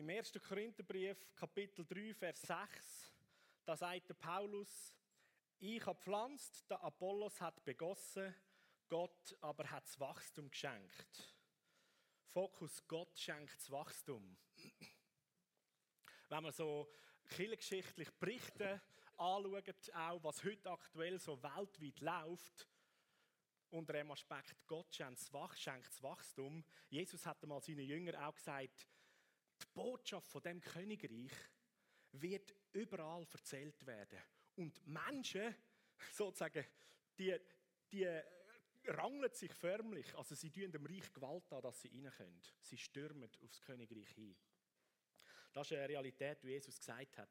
Im 1. Korintherbrief, Kapitel 3, Vers 6, da sagt der Paulus, ich habe pflanzt, der Apollos hat begossen, Gott aber hat das Wachstum geschenkt. Fokus, Gott schenkt das Wachstum. Wenn man so kirchengeschichtlich Berichte anschaut, auch was heute aktuell so weltweit läuft, unter dem Aspekt, Gott schenkt das Wachstum. Jesus hat einmal seinen Jüngern auch gesagt, die Botschaft von dem Königreich wird überall erzählt werden. Und Menschen, sozusagen, die, die rangeln sich förmlich, also sie tun dem Reich Gewalt an, dass sie rein können. Sie stürmen aufs Königreich hin. Das ist eine Realität, wie Jesus gesagt hat.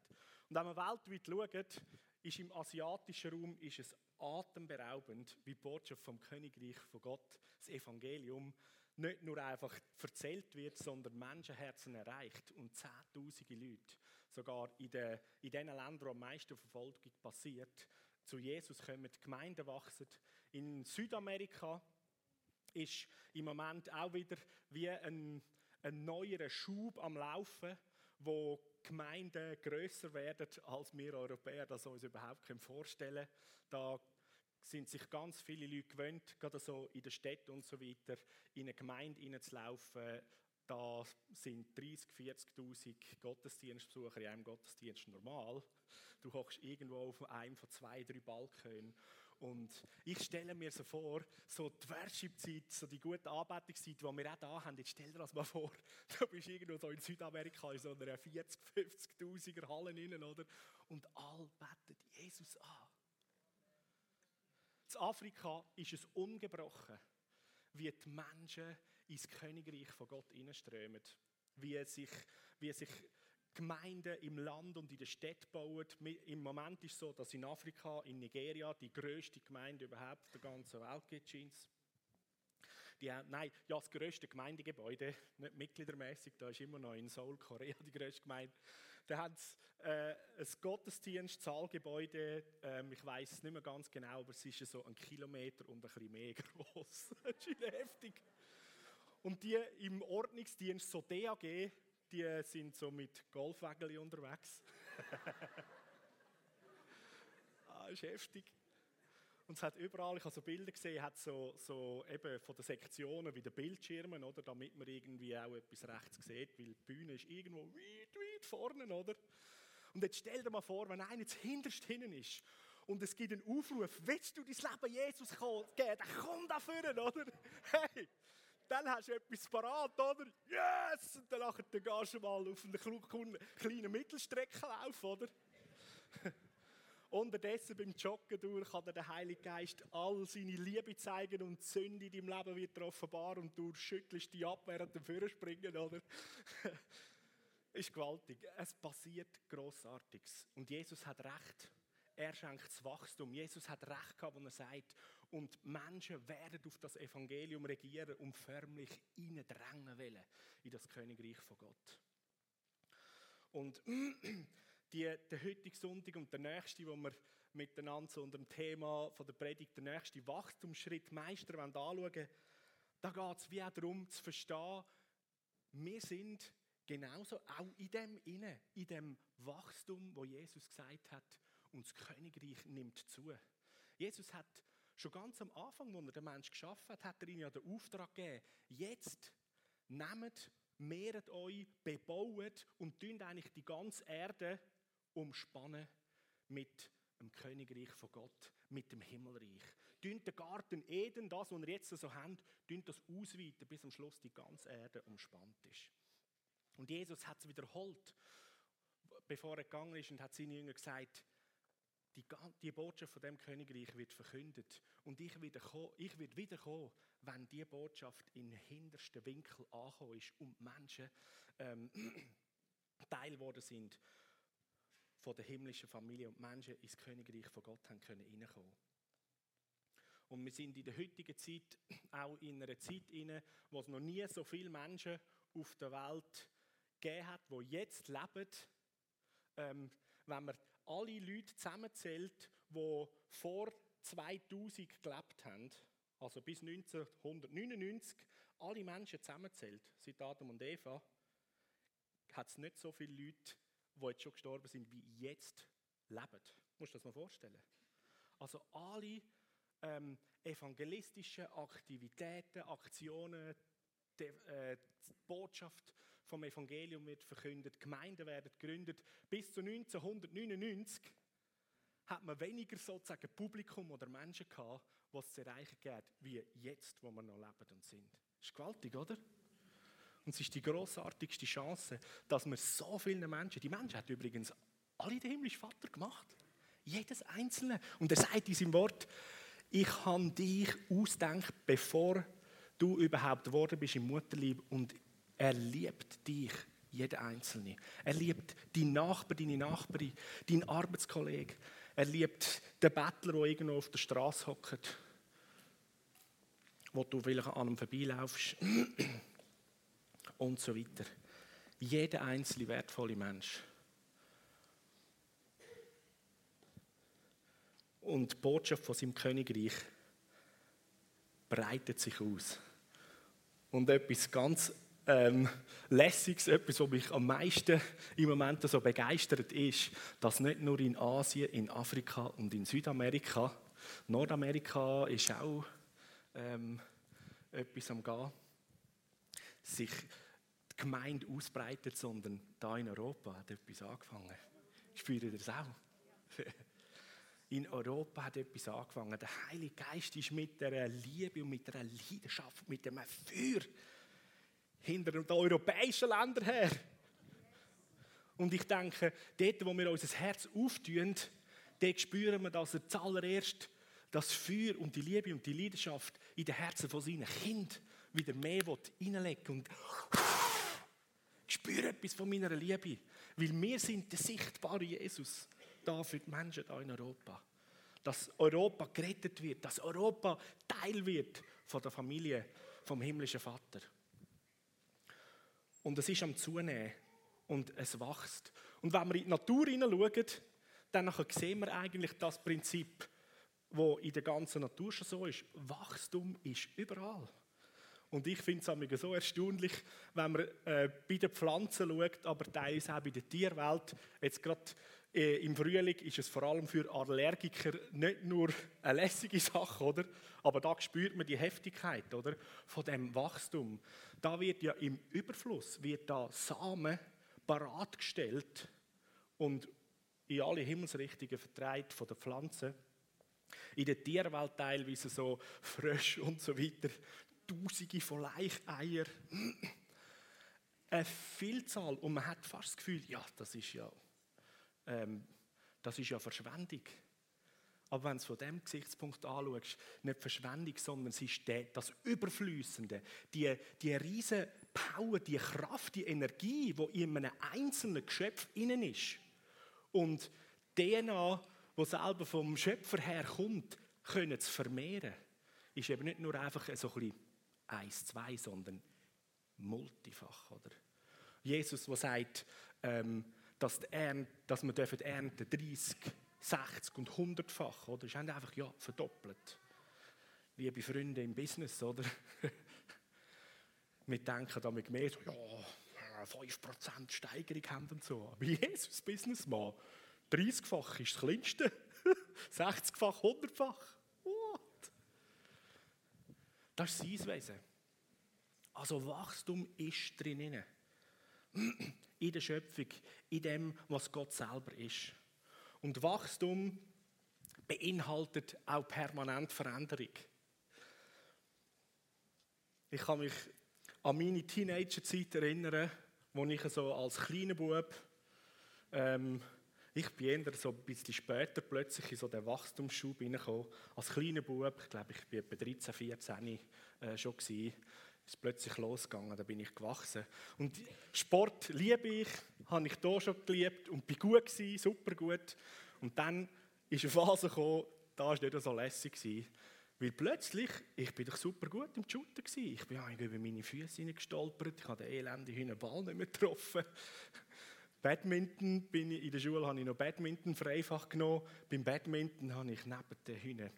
Und wenn man weltweit schaut, ist im asiatischen Raum ist es atemberaubend, wie die Botschaft vom Königreich von Gott, das Evangelium, nicht nur einfach erzählt wird, sondern Menschenherzen erreicht und zehntausende Leute, sogar in, den, in den Ländern, wo am meisten Verfolgung passiert, zu Jesus kommen, die Gemeinden wachsen. In Südamerika ist im Moment auch wieder wie ein, ein neuer Schub am Laufen, wo Gemeinden größer werden, als wir Europäer das uns überhaupt vorstellen können. Da sind sich ganz viele Leute gewöhnt, gerade so in der Stadt und so weiter, in eine Gemeinde hineinzulaufen. Da sind 30, 40.000 Gottesdienstbesucher in einem Gottesdienst normal. Du hockst irgendwo auf einem von zwei, drei Balken. Und ich stelle mir so vor, so die Worship-Zeit, so die gute Anbetungszeit, die wir auch da haben, jetzt stell dir das mal vor, du bist irgendwo so in Südamerika in so einer 40, 50.000er Halle innen, oder? Und all beten Jesus an. In Afrika ist es ungebrochen, wie die Menschen ins Königreich von Gott hineinströmen. Wie sich, wie sich Gemeinden im Land und in der Stadt bauen. Im Moment ist es so, dass in Afrika, in Nigeria, die größte Gemeinde überhaupt der ganzen Welt gibt, scheint die haben, nein, ja, das grösste Gemeindegebäude, nicht mitgliedermäßig, da ist immer noch in Seoul, Korea die grösste Gemeinde. Da haben sie äh, ein Gottesdienst, Saalgebäude, ähm, ich weiß es nicht mehr ganz genau, aber es ist so ein Kilometer und ein bisschen mehr groß. das ist heftig. Und die im Ordnungsdienst, so DAG, die sind so mit Golfwägeln unterwegs. ah, ist heftig. Und es hat überall, ich habe so Bilder gesehen, hat so, so eben von den Sektionen wie den Bildschirmen, oder, damit man irgendwie auch etwas rechts sieht, weil die Bühne ist irgendwo weit, weit vorne, oder? Und jetzt stell dir mal vor, wenn einer jetzt hinterst hinten ist und es gibt einen Aufruf, willst du dein Leben Jesus geben, dann komm da vorne, oder? Hey, dann hast du etwas parat, oder? Yes! Und dann gehst du mal auf einen kleinen Mittelstreckenlauf, oder? Unterdessen beim Joggen durch kann dir der Heilige Geist all seine Liebe zeigen und die Sünde in deinem Leben wird offenbar und du schüttelst die ab während dem Führerspringen, oder? ist gewaltig. Es passiert Grossartiges. Und Jesus hat Recht. Er schenkt das Wachstum. Jesus hat Recht gehabt, wenn er sagt, und Menschen werden auf das Evangelium regieren und förmlich drängen wollen in das Königreich von Gott. Und die, der heutige Sonntag und der nächste, wo wir miteinander so unter dem Thema von der Predigt, der nächste Wachstumsschritt Meister anschauen da geht es wie auch darum zu verstehen, wir sind genauso auch in dem inne, in dem Wachstum, wo Jesus gesagt hat, und das Königreich nimmt zu. Jesus hat schon ganz am Anfang, als er den Menschen geschaffen hat, hat er ihnen ja den Auftrag gegeben, jetzt nehmt, mehret euch, bebaut und tun eigentlich die ganze Erde umspannen mit dem Königreich von Gott, mit dem Himmelreich. Dünnt den Garten Eden, das, was wir jetzt so haben, dünnt das ausweiten, bis am Schluss die ganze Erde umspannt ist. Und Jesus hat es wiederholt, bevor er gegangen ist und hat seinen Jüngern gesagt, die, die Botschaft von dem Königreich wird verkündet. Und ich werde, kommen, wiederkommen, wenn die Botschaft in hintersten Winkel angekommen ist und Menschen ähm, Teil geworden sind von der himmlischen Familie und Menschen ins Königreich von Gott haben können reinkommen. Und wir sind in der heutigen Zeit auch in einer Zeit inne, wo es noch nie so viele Menschen auf der Welt gegeben hat, die jetzt leben. Ähm, wenn man alle Leute zusammenzählt, die vor 2000 gelebt haben, also bis 1999, alle Menschen zusammenzählt, seit Adam und Eva, hat es nicht so viele Leute, die jetzt schon gestorben sind, wie jetzt leben. Musst du das mal vorstellen? Also alle ähm, evangelistischen Aktivitäten, Aktionen, die, äh, die Botschaft vom Evangelium wird verkündet, Gemeinden werden gegründet. Bis zu 1999 hat man weniger sozusagen Publikum oder Menschen gehabt, was zu erreichen geht, wie jetzt, wo wir noch leben und sind. Das ist gewaltig, oder? Und es ist die großartigste Chance, dass wir so vielen Menschen, die Menschen hat übrigens alle den himmlischen Vater gemacht. Jedes Einzelne. Und er sagt in seinem Wort, ich habe dich ausdenkt, bevor du überhaupt geworden bist im Mutterlieb und er liebt dich, jeder Einzelne. Er liebt deinen Nachbar, deine Nachbarin, deinen Arbeitskollegen. Er liebt den Bettler, der irgendwo auf der Straße hockt, wo du vielleicht an ihm vorbeilaufst und so weiter. Jeder einzelne wertvolle Mensch. Und die Botschaft von seinem Königreich breitet sich aus. Und etwas ganz ähm, Lässiges, etwas, was mich am meisten im Moment so begeistert, ist, dass nicht nur in Asien, in Afrika und in Südamerika, Nordamerika ist auch ähm, etwas am Gehen, sich Gemeinde ausbreitet, sondern da in Europa hat etwas angefangen. Spürt ihr das auch? In Europa hat etwas angefangen. Der Heilige Geist ist mit der Liebe und mit der Leidenschaft, mit dem Feuer hinter den europäischen Ländern her. Und ich denke, dort, wo wir unser Herz auftun, dort spüren wir, dass er zuallererst das Feuer und die Liebe und die Leidenschaft in den Herzen von seinen Kindern wieder mehr reinlegen und ich spüre etwas von meiner Liebe, weil wir sind der sichtbare Jesus da für die Menschen da in Europa. Dass Europa gerettet wird, dass Europa Teil wird von der Familie vom himmlischen Vater. Und es ist am Zunehmen und es wächst. Und wenn wir in die Natur hineinschauen, dann sehen wir eigentlich das Prinzip, wo in der ganzen Natur schon so ist. Wachstum ist überall. Und ich finde es so erstaunlich, wenn man äh, bei den Pflanzen schaut, aber teilweise auch bei der Tierwelt. Jetzt gerade äh, im Frühling ist es vor allem für Allergiker nicht nur eine lässige Sache, oder? Aber da spürt man die Heftigkeit, oder? Von dem Wachstum. Da wird ja im Überfluss wird da Samen bereitgestellt und in alle Himmelsrichtungen vertreibt von den Pflanzen. In der Tierwelt teilweise so Frösche und so weiter. Tausende von Leicheier. Eine Vielzahl. Und man hat fast das Gefühl, ja, das ist ja, ähm, das ist ja Verschwendung. Aber wenn du es von diesem Gesichtspunkt anschaust, nicht Verschwendung, sondern es ist das Überflüssende, die, die riesige Power, die Kraft, die Energie, die in einem einzelnen Geschöpf innen ist. Und DNA, wo selber vom Schöpfer her kommt, können zu vermehren, ist eben nicht nur einfach so ein bisschen eins, zwei, sondern multifach. Oder? Jesus, der sagt, ähm, dass, Ernte, dass wir ernten 30, 60 und 100-fach. Oder? Das ist einfach ja, verdoppelt. Liebe Freunde im Business, oder? wir denken damit mehr so, ja, 5% Steigerung haben und so. Aber Jesus, Businessman, 30-fach ist das Kleinste. 60-fach, 100-fach. Das ist sein Wesen. Also Wachstum ist drin. In der Schöpfung, in dem, was Gott selber ist. Und Wachstum beinhaltet auch permanent Veränderung. Ich kann mich an meine Teenagerzeit erinnern, wo ich so als kleiner Bub ähm, ich bin eher so ein bisschen später plötzlich in so den Wachstumsschub hineingekommen. Als kleiner Bub, ich glaube, ich war etwa 13, 14 äh, schon gewesen, ist plötzlich losgegangen, da bin ich gewachsen. Und Sport liebe ich, habe ich da schon geliebt und bin gut gewesen, super gut. Und dann ist eine Phase gekommen, da war nicht so lässig gewesen, weil plötzlich, ich bin doch super gut im Shooten gewesen. Ich bin über meine Füße gestolpert, ich habe den elenden Ball nicht mehr getroffen. Badminton bin ich, in der Schule habe ich noch Badminton freifach genommen. Beim Badminton habe ich neben den Hühner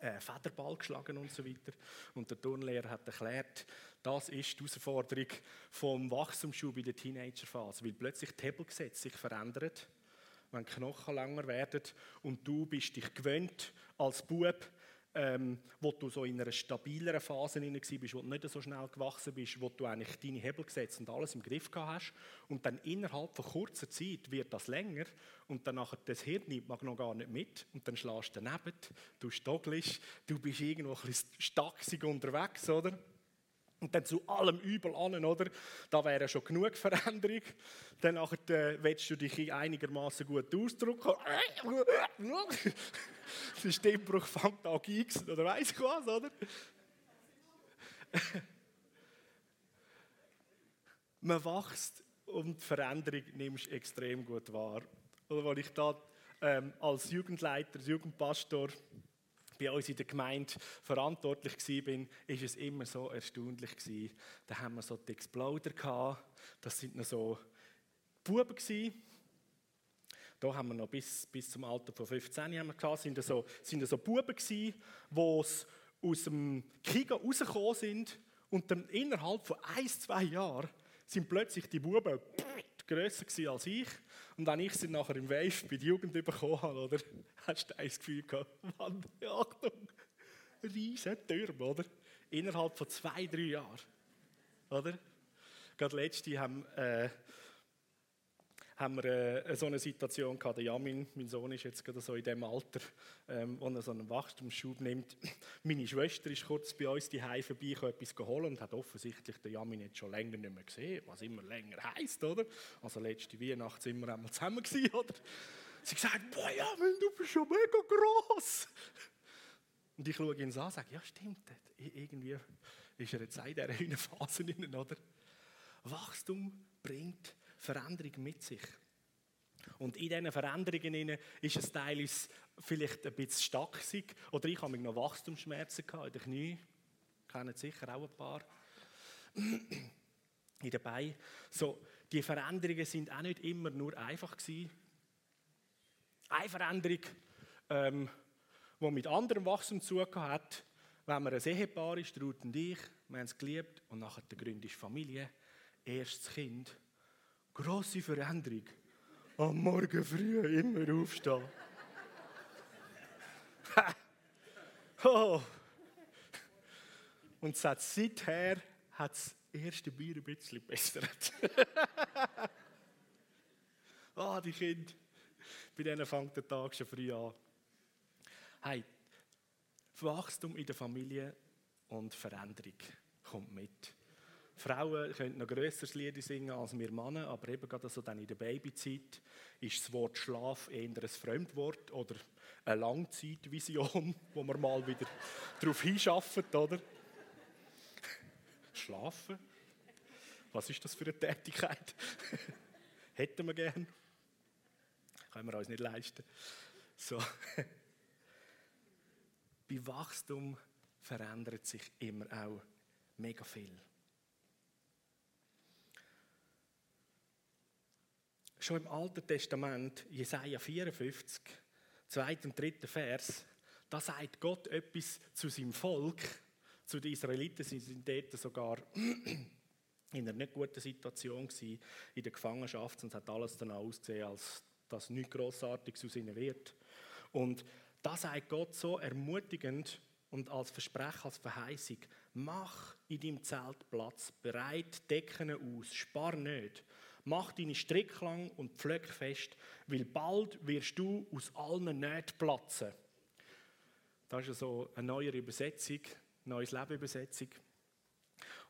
äh, Federball geschlagen und so weiter. Und der Turnlehrer hat erklärt, das ist die Herausforderung vom Wachstumsschub in der Teenagerphase, weil plötzlich die Hebelgesetze sich verändern, wenn die Knochen länger werden und du bist dich gewöhnt als Bub ähm, wo du so in einer stabileren Phase drin bist, wo du nicht so schnell gewachsen bist, wo du eigentlich deine Hebel gesetzt und alles im Griff gehabt hast. Und dann innerhalb von kurzer Zeit wird das länger und dann nachher das Hirn man noch gar nicht mit und dann schlägst du daneben, du stoggelst, du bist irgendwo ein bisschen stacksig unterwegs, oder? Und dann zu allem Übel an, oder? Da wäre schon genug Veränderung. Dann äh, willst du dich einigermaßen gut ausdrücken. Der Stimmbruch fängt an zu oder weiss ich was, oder? Man wächst und die Veränderung nimmst extrem gut wahr. Oder als ich da ähm, als Jugendleiter, als Jugendpastor bei uns in der Gemeinde verantwortlich war, ist es immer so erstaunlich gewesen. Da haben wir so die Exploder gehabt. Das sind noch so Buben gewesen. Da haben wir noch bis, bis zum Alter von 15 haben wir gehabt, sind so, sind so Buben gewesen, die aus dem Kiga rausgekommen sind und dann innerhalb von ein, zwei Jahren sind plötzlich die Buben grösser als ich. Und wenn ich sie nachher im Wave bei der Jugend bekommen habe, oder, hast du das Gefühl gehabt, Mann, Achtung, riesen Türme, oder? Innerhalb von zwei, drei Jahren. Oder? Gerade letzte haben, äh, haben wir äh, so eine Situation gehabt. Der Jamin, mein Sohn, ist jetzt gerade so in dem Alter, ähm, wo er so einen Wachstumsschub nimmt. Meine Schwester ist kurz bei uns die Hause vorbei, etwas geholt und hat offensichtlich den Jamin jetzt schon länger nicht mehr gesehen, was immer länger heisst, oder? Also letzte Weihnacht sind wir einmal zusammen gewesen, oder? Sie sagt, boah Jamin, du bist schon mega groß. Und ich schaue ihn an und sage, ja stimmt, irgendwie ist er jetzt in dieser Phase drin, oder? Wachstum bringt Veränderung mit sich. Und in diesen Veränderungen ist es teilweise vielleicht ein bisschen stacksig. Oder ich habe noch Wachstumsschmerzen in den Knien. Kennen sicher auch ein paar. in den Beinen. So, die Veränderungen sind auch nicht immer nur einfach gewesen. Eine Veränderung, ähm, die mit anderem Wachstum zu hat, wenn man ein Ehepaar ist, Ruth und ich, wir haben es geliebt und nachher ist Familie, erstes Kind Grosse Veränderung. Am Morgen früh immer aufstehen. oh. Und seit seither hat das erste Bier ein bisschen bessert. ah, oh, die Kinder. Bei denen fängt der Tag schon früh an. Hey, Wachstum in der Familie und Veränderung kommt mit. Frauen können noch grösseres Lied singen als wir Männer, aber eben gerade so dann in der Babyzeit ist das Wort Schlaf eher ein Fremdwort oder eine Langzeitvision, wo man mal wieder darauf hinschafft, oder? Schlafen? Was ist das für eine Tätigkeit? Hätten wir gern. Können wir uns nicht leisten. So. Bei Wachstum verändert sich immer auch mega viel. Schon im Alten Testament, Jesaja 54, 2. und 3. Vers, da sagt Gott etwas zu seinem Volk, zu den Israeliten. Sie sind dort sogar in einer nicht guten Situation gewesen, in der Gefangenschaft es hat alles dann ausgesehen, als das nichts Grossartiges aus ihnen wird. Und da sagt Gott so ermutigend und als Versprechen, als Verheißung, mach in deinem Zelt Platz, bereit Decken aus, spar nicht. Mach deine Strick lang und pflöck fest, weil bald wirst du aus allen Nähten platzen. Das ist so eine neue Übersetzung, neues Leben Übersetzung.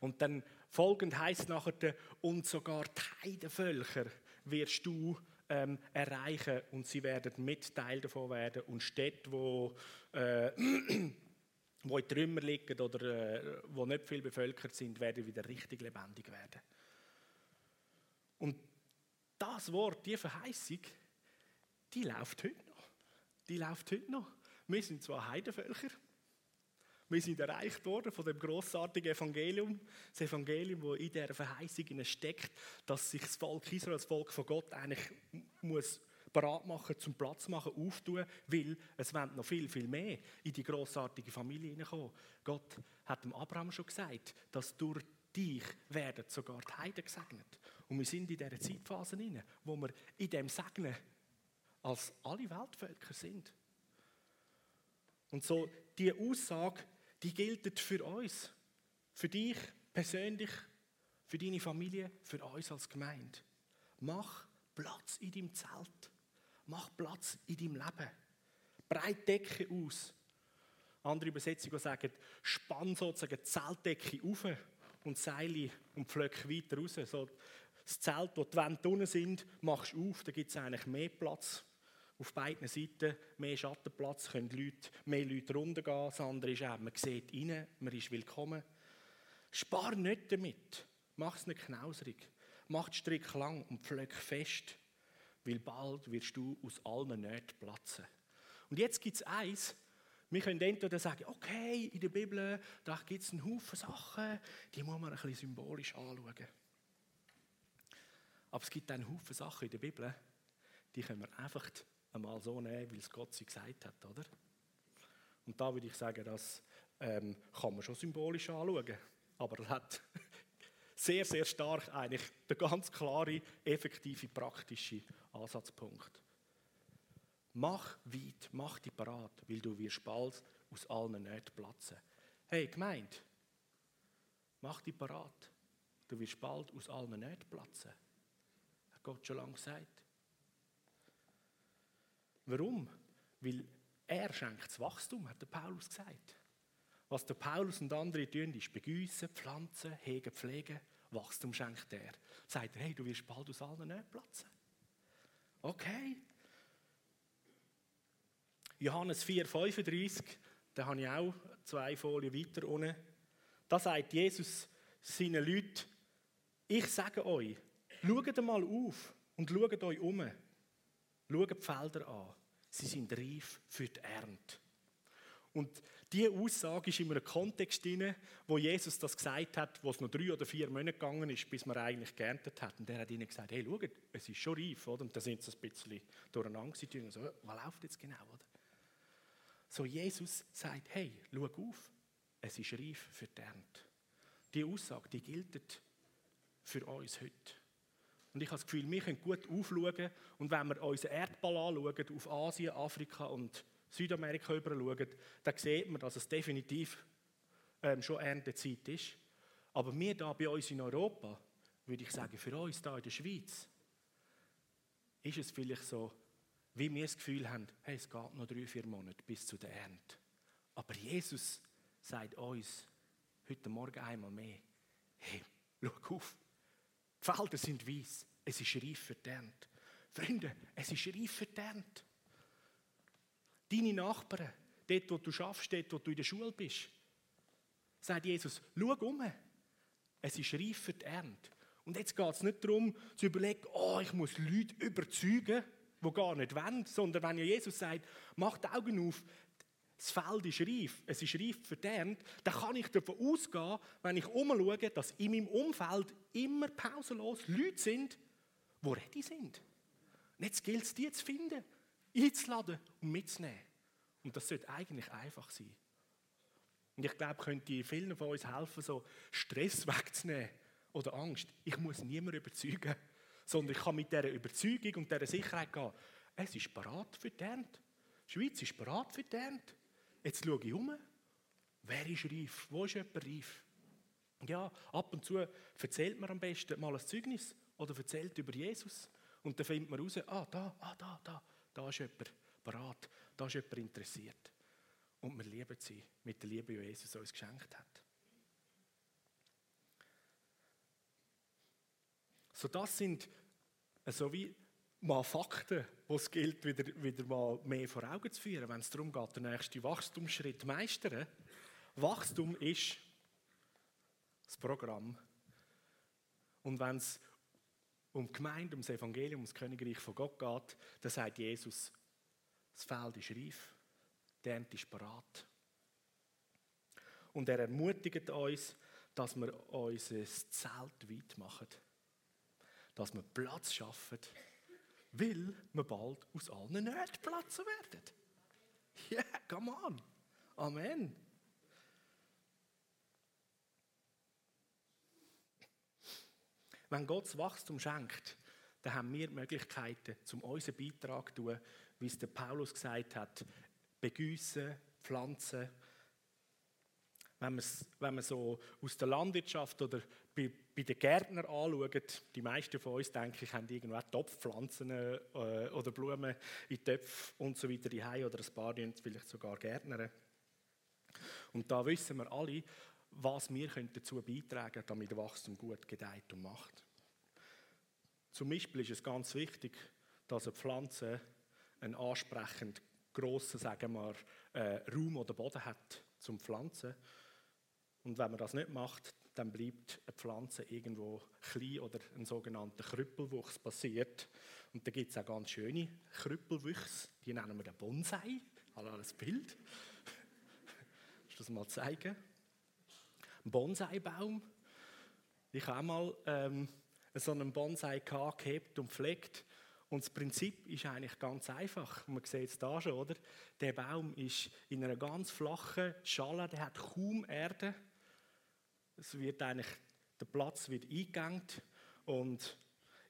Und dann folgend heißt nachher, und sogar die Heidenvölker wirst du ähm, erreichen und sie werden mit Teil davon werden und Städte, wo, äh, wo in Trümmer liegen oder äh, wo nicht viel bevölkert sind, werden wieder richtig lebendig werden. Und das Wort, die Verheißung, die läuft heute noch. Die läuft heute noch. Wir sind zwar Heidenvölker, wir sind erreicht worden von dem großartigen Evangelium, das Evangelium, das in dieser Verheißung steckt, dass sich das Volk Israel, das Volk von Gott, eigentlich muss parat machen, zum Platz machen, auftun, weil es wollen noch viel, viel mehr in die grossartige Familie hineinkommen. Gott hat dem Abraham schon gesagt, dass durch dich werden sogar die Heiden gesegnet. Und wir sind in dieser Zeitphase hinein, wo wir in dem Segnen als alle Weltvölker sind. Und so, die Aussage, die gilt für uns, für dich persönlich, für deine Familie, für uns als Gemeinde. Mach Platz in deinem Zelt. Mach Platz in deinem Leben. Breit Decke aus. Andere Übersetzungen sagen, spann sozusagen die Zeltdecke auf und Seile und Pflöcke weiter raus. So, das Zelt, wo die Wände unten sind, machst du auf, da gibt es eigentlich mehr Platz. Auf beiden Seiten mehr Schattenplatz, können Leute, mehr Leute runtergehen. Das andere ist auch, man sieht rein, man ist willkommen. Spar nicht damit. Mach es nicht knauserig. Mach den Strick lang und pflöck fest weil bald wirst du aus allen Nöten platzen. Und jetzt gibt es eins, wir können entweder sagen, okay, in der Bibel, gibt es einen Haufen Sachen, die muss man ein bisschen symbolisch anschauen. Aber es gibt einen Haufen Sachen in der Bibel, die können wir einfach einmal so nehmen, weil es Gott sie gesagt hat, oder? Und da würde ich sagen, das ähm, kann man schon symbolisch anschauen. Aber es hat sehr, sehr stark eigentlich der ganz klare, effektive, praktische Ansatzpunkt. Mach weit, mach dich parat, weil du wirst bald aus allen Nöten platzen. Hey, Gemeinde, mach dich parat. Du wirst bald aus allen Nöten platzen. Gott schon lange gesagt. Warum? Weil er schenkt das Wachstum, hat der Paulus gesagt. Was der Paulus und andere tun, ist begüssen, pflanzen, hegen, pflegen. Wachstum schenkt er. Sagt er, hey, du wirst bald aus allen Nöten platzen. Okay. Johannes 4,35, da habe ich auch zwei Folien weiter unten. Da sagt Jesus seinen Leuten, ich sage euch, schaut mal auf und schaut euch um. Schaut die Felder an. Sie sind reif für die Ernte. Und diese Aussage ist in einem Kontext drin, wo Jesus das gesagt hat, wo es noch drei oder vier Monate gegangen ist, bis man eigentlich geerntet hat. Und er hat ihnen gesagt, hey, schaut, es ist schon reif. Oder? Und da sind sie ein bisschen durcheinander gewesen. So, was läuft jetzt genau? Oder? So, Jesus sagt, hey, schau auf, es ist reif für die Ernte. Diese Aussage, die gilt für uns heute. Und ich habe das Gefühl, wir können gut aufschauen und wenn wir unseren Erdball anschauen, auf Asien, Afrika und Südamerika über schauen, dann sieht man, dass es definitiv ähm, schon Erntezeit ist. Aber wir da bei uns in Europa, würde ich sagen, für uns da in der Schweiz, ist es vielleicht so, wie wir das Gefühl haben, hey, es geht noch drei, vier Monate bis zu der Ernte. Aber Jesus sagt uns heute Morgen einmal mehr, hey, schau auf, die Felder sind weiß, es ist reif für die Ernte. Freunde, es ist reif für die Ernte. Deine Nachbarn, dort, wo du schaffst, dort, wo du in der Schule bist, sagt Jesus, schau um. Es ist reif für die Ernte. Und jetzt geht es nicht darum, zu überlegen, oh, ich muss Leute überzeugen, die gar nicht wollen, sondern wenn ja Jesus sagt, mach die Augen auf, das Feld ist reif, es ist reif für die Ernte, dann kann ich davon ausgehen, wenn ich umschaue, dass in meinem Umfeld immer pausenlos Leute sind, die ready sind. Und jetzt gilt es, die zu finden einzuladen und mitzunehmen. Und das sollte eigentlich einfach sein. Und ich glaube, könnte vielen von uns helfen, so Stress wegzunehmen oder Angst. Ich muss niemanden überzeugen, sondern ich kann mit dieser Überzeugung und dieser Sicherheit gehen. Es ist parat für die Ernte. Die Schweiz ist parat für die Ernte. Jetzt schaue ich um. Wer ist reif? Wo ist jemand reif? Ja, ab und zu erzählt man am besten mal ein Zeugnis oder erzählt über Jesus. Und dann findet man raus, ah, da, ah, da, da. Da ist jemand bereit, da ist jemand interessiert. Und wir lieben sie mit der Liebe, die Jesus uns geschenkt hat. So, das sind so wie mal Fakten, die es gilt, wieder, wieder mal mehr vor Augen zu führen, wenn es darum geht, den nächsten Wachstumsschritt meistern. Wachstum ist das Programm. Und wenn es um die Gemeinde, um das Evangelium, um das Königreich von Gott geht, dann sagt Jesus, das Feld ist reif, der Ernte ist parat. Und er ermutigt uns, dass wir unser Zelt weit machen. Dass wir Platz schaffen, weil wir bald aus allen Nöten platzen werden. Ja, yeah, come on. Amen. Wenn Gott Wachstum schenkt, dann haben wir Möglichkeiten, um unseren Beitrag zu tun, wie es der Paulus gesagt hat, begüssen, pflanzen. Wenn, wenn man so aus der Landwirtschaft oder bei, bei den Gärtnern anschaut, die meisten von uns, denke ich, haben irgendwo Topfpflanzen äh, oder Blumen in Töpfen und so weiter die oder ein paar vielleicht sogar Gärtner. Und da wissen wir alle, was wir dazu beitragen können, damit Wachstum gut gedeiht und macht. Zum Beispiel ist es ganz wichtig, dass eine Pflanze einen ansprechend grossen, sagen wir, äh, Raum oder Boden hat zum Pflanzen. Und wenn man das nicht macht, dann bleibt eine Pflanze irgendwo klein oder ein sogenannter Krüppelwuchs passiert. Und da gibt es auch ganz schöne Krüppelwüchse, die nennen wir den Bonsai. Hallo, das Bild. Kannst du das mal zeigen? Ein Bonsai-Baum. Ich habe mal ähm, so einen Bonsai gehabt und pflegt. Und das Prinzip ist eigentlich ganz einfach. Man sieht es da schon, oder? Der Baum ist in einer ganz flachen Schale, der hat kaum Erde. Es wird eigentlich, der Platz wird eingegangen und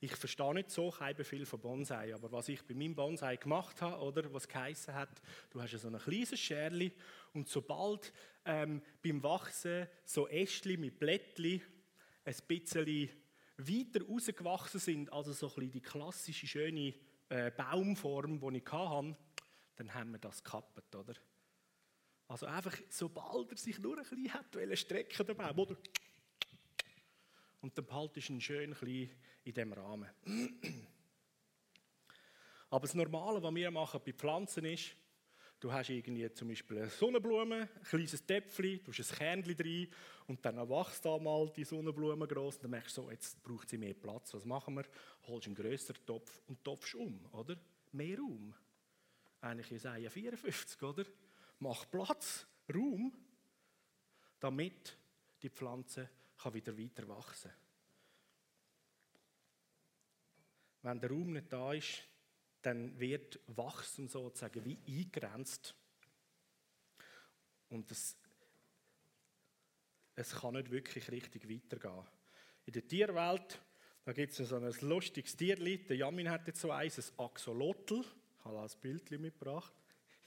ich verstehe nicht so viel von Bonsai, aber was ich bei meinem Bonsai gemacht habe, oder was geheißen hat, du hast so ein kleines Scherli und sobald ähm, beim Wachsen so Ästli mit Blättli ein bisschen weiter rausgewachsen sind, also so ein die klassische schöne äh, Baumform, die ich hatte, dann haben wir das gekappt, oder? Also einfach, sobald er sich nur ein bisschen hat strecken, der Baum, oder? Und dann behaltest du ihn schön klein in diesem Rahmen. Aber das Normale, was wir machen bei Pflanzen ist, Du hast irgendwie zum Beispiel eine Sonnenblume, ein kleines Töpfchen, du hast ein Kernchen drin und dann wächst da mal die Sonnenblume groß und dann merkst du so, jetzt braucht sie mehr Platz. Was machen wir? Holst einen grösseren Topf und topfst um, oder? Mehr Raum. Eigentlich ist es 54, oder? Mach Platz, Raum, damit die Pflanze kann wieder weiter wachsen Wenn der Raum nicht da ist, dann wird Wachstum sozusagen wie eingrenzt. Und es, es kann nicht wirklich richtig weitergehen. In der Tierwelt, da gibt es so ein lustiges Tierli, der Jamin hat jetzt so eins, ein Axolotl. Ich habe ein Bild mitgebracht.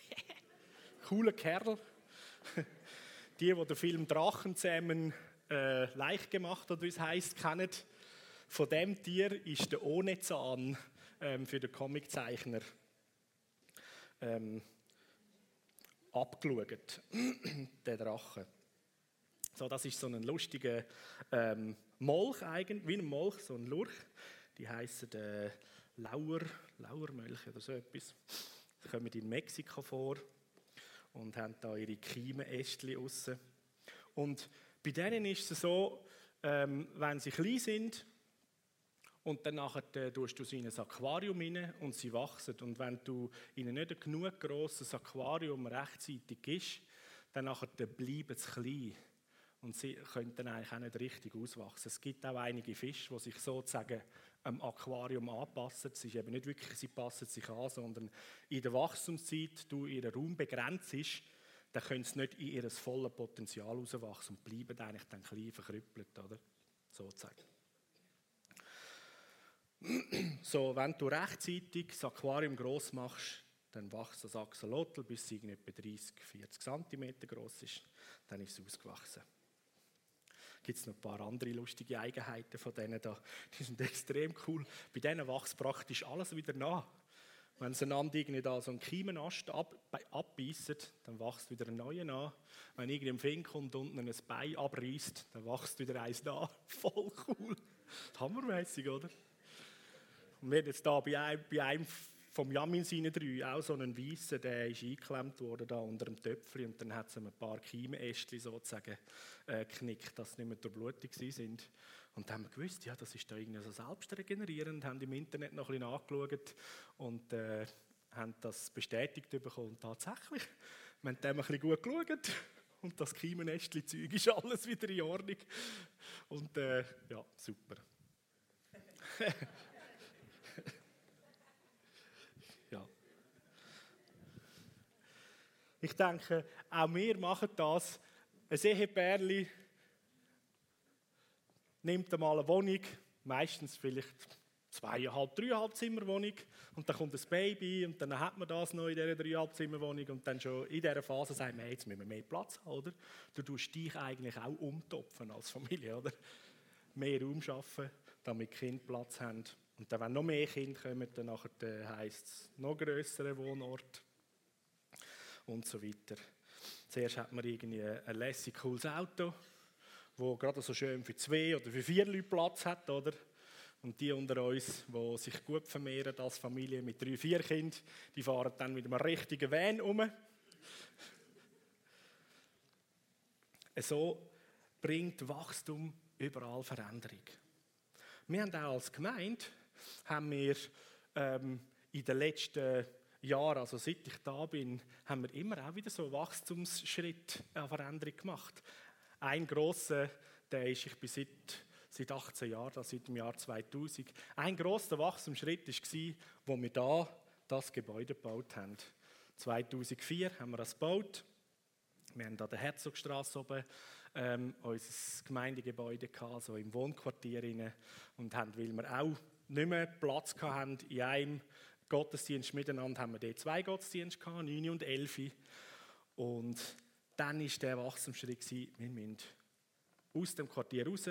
Cooler Kerl. Die, die den Film Drachenzähmen äh, leicht gemacht hat, wie es heisst, kennen. Von dem Tier ist der ohne Zahn ähm, für den Comiczeichner ähm, abgeschaut. der Drache. So, das ist so ein lustiger ähm, Molch, eigentlich, wie ein Molch, so ein Lurch. Die heißen äh, Lauer, Lauermölche oder so etwas. Die kommen in Mexiko vor und haben da ihre Kiemenästchen aussen. Und bei denen ist es so, ähm, wenn sie klein sind, und dann nachher, äh, tust du sie in ein Aquarium rein und sie wachsen. Und wenn du ihnen nicht ein genug grosses Aquarium rechtzeitig gibst, dann nachher, bleiben sie klein. Und sie können dann eigentlich auch nicht richtig auswachsen. Es gibt auch einige Fische, die sich sozusagen am Aquarium anpassen. Es ist eben nicht wirklich, sie passen sich an, sondern in der Wachstumszeit, du ihren Raum begrenzt ist, dann können sie nicht in ihr volles Potenzial auswachsen und bleiben eigentlich dann klein verkrüppelt, oder? Sozusagen. So, wenn du rechtzeitig das Aquarium groß machst, dann wächst das Axolotl, bis es etwa 30, 40 cm groß ist. Dann ist es ausgewachsen. Gibt es noch ein paar andere lustige Eigenheiten von denen da. Die sind extrem cool. Bei denen wächst praktisch alles wieder nach. Wenn sie einander irgendwie da so einen Kiemenast ab, abbeissen, dann wächst wieder ein neuer nach. Wenn irgendein Fink kommt und unten ein Bein abreißt, dann wächst wieder eins nach. Voll cool. Hammermäßig, oder? Und wir jetzt da bei einem, bei einem vom Jamin seine drei auch so einen weißen, der ist eingeklemmt worden da unter dem Töpfchen und dann hat es ein paar Kiemenästchen sozusagen äh, dass sie nicht mehr durchblutig sind. Und dann haben wir gewusst, ja, das ist da irgendwie so selbstregenerierend, haben im Internet noch ein bisschen nachgeschaut und äh, haben das bestätigt bekommen. Und tatsächlich, wir haben dem ein bisschen gut geschaut und das Kiemenästchen-Zeug ist alles wieder in Ordnung. Und äh, ja, super. Ich denke, auch wir machen das. Ein Ehepärli nimmt einmal eine Wohnung, meistens vielleicht zweieinhalb, dreieinhalb Zimmerwohnung und dann kommt das Baby und dann hat man das noch in dieser dreieinhalb Zimmerwohnung und dann schon in dieser Phase sagt man, jetzt müssen wir mehr Platz haben, oder? Du tust dich eigentlich auch umtopfen als Familie, oder? Mehr Raum schaffen, damit Kinder Platz haben. Und dann, wenn noch mehr Kinder kommen, dann heisst es noch größere Wohnort und so weiter. Zuerst hat man irgendwie ein lässig cooles Auto, wo gerade so schön für zwei oder für vier Leute Platz hat, oder? Und die unter uns, die sich gut vermehren als Familie mit drei, vier Kindern, die fahren dann mit einem richtigen Van um. So bringt Wachstum überall Veränderung. Wir haben auch als Gemeinde haben wir, ähm, in den letzten Jahren, also seit ich da bin, haben wir immer auch wieder so Wachstumsschritt an Veränderung gemacht. Ein grosser, der ist, ich bin seit seit 18 Jahren, also seit dem Jahr 2000. Ein grosser Wachstumsschritt war, wo wir da das Gebäude gebaut haben. 2004 haben wir das gebaut. Wir haben an der Herzogstraße oben ähm, unser Gemeindegebäude gehabt, so im Wohnquartier rein, und haben, weil wir auch nicht mehr Platz hatten in einem Gottesdienst miteinander, haben wir dort zwei Gottesdienste gehabt, 9 und 11. Und dann war der Wachstumsschritt, wir müssen aus dem Quartier raus,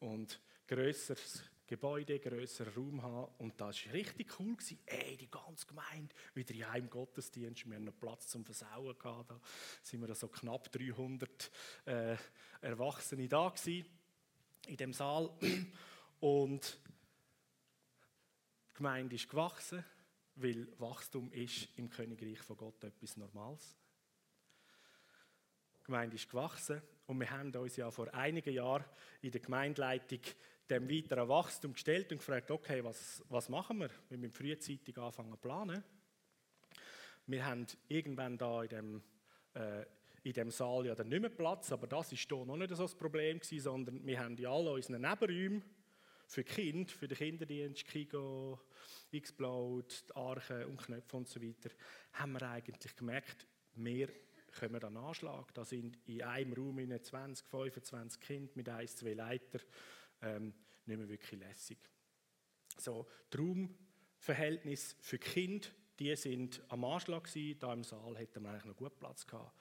und grösseres Gebäude, grösserer Raum haben. Und das war richtig cool. Ey, die ganze Gemeinde wieder in einem Gottesdienst. Wir hatten noch Platz zum Versauen. Gehabt. Da sind wir so knapp 300 äh, Erwachsene da gewesen, in dem Saal. Und die Gemeinde ist gewachsen, weil Wachstum ist im Königreich von Gott etwas Normales. Die Gemeinde ist gewachsen und wir haben uns ja vor einigen Jahren in der Gemeindeleitung dem weiteren Wachstum gestellt und gefragt, okay, was, was machen wir? Wir müssen frühzeitig anfangen zu planen. Wir haben irgendwann da in dem, äh, in dem Saal ja dann nicht mehr Platz, aber das ist hier noch nicht so das Problem gewesen, sondern wir haben in all unseren Nebenräumen für die Kinder, für den Kinderdienst, Kigo, Xplode, Arche und Knöpfe und so weiter, haben wir eigentlich gemerkt, wir kommen an Anschlag. Da sind in einem Raum 20, 25 Kinder mit ein, zwei Leitern. Ähm, nicht mehr wirklich lässig. So, die Raumverhältnisse für Kinder, die sind am Anschlag gewesen. Da im Saal hätten wir eigentlich noch gut Platz gehabt.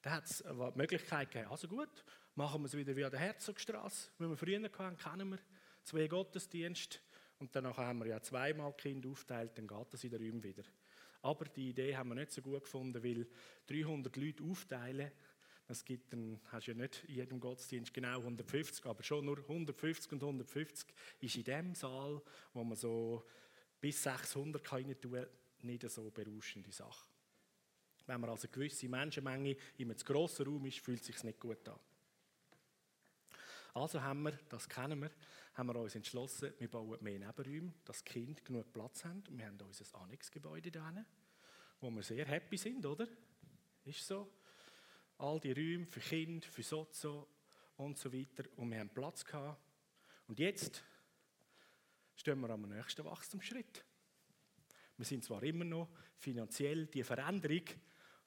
Da hat es die Möglichkeit gegeben, also gut, machen wir es wieder wie an der Herzogstraße, wie wir früher hatten, kennen wir. Zwei Gottesdienste und danach haben wir ja zweimal Kinder aufteilt, dann geht das in den Räumen wieder. Aber die Idee haben wir nicht so gut gefunden, weil 300 Leute aufteilen, das gibt dann, hast du ja nicht in jedem Gottesdienst genau 150, aber schon nur 150 und 150 ist in dem Saal, wo man so bis 600 kann tun, nicht so berauschende Sache. Wenn man also eine gewisse Menschenmenge in einem zu grossen Raum ist, fühlt es sich nicht gut an. Also haben wir, das kennen wir, haben wir uns entschlossen, wir bauen mehr Nebenräume, dass die Kinder genug Platz haben. Wir haben unser Annexgebäude da wo wir sehr happy sind, oder? Ist so. All die Räume für Kinder, für Sozo und so weiter. Und wir haben Platz gehabt. Und jetzt stehen wir am nächsten Wachstumsschritt. Wir sind zwar immer noch finanziell die Veränderung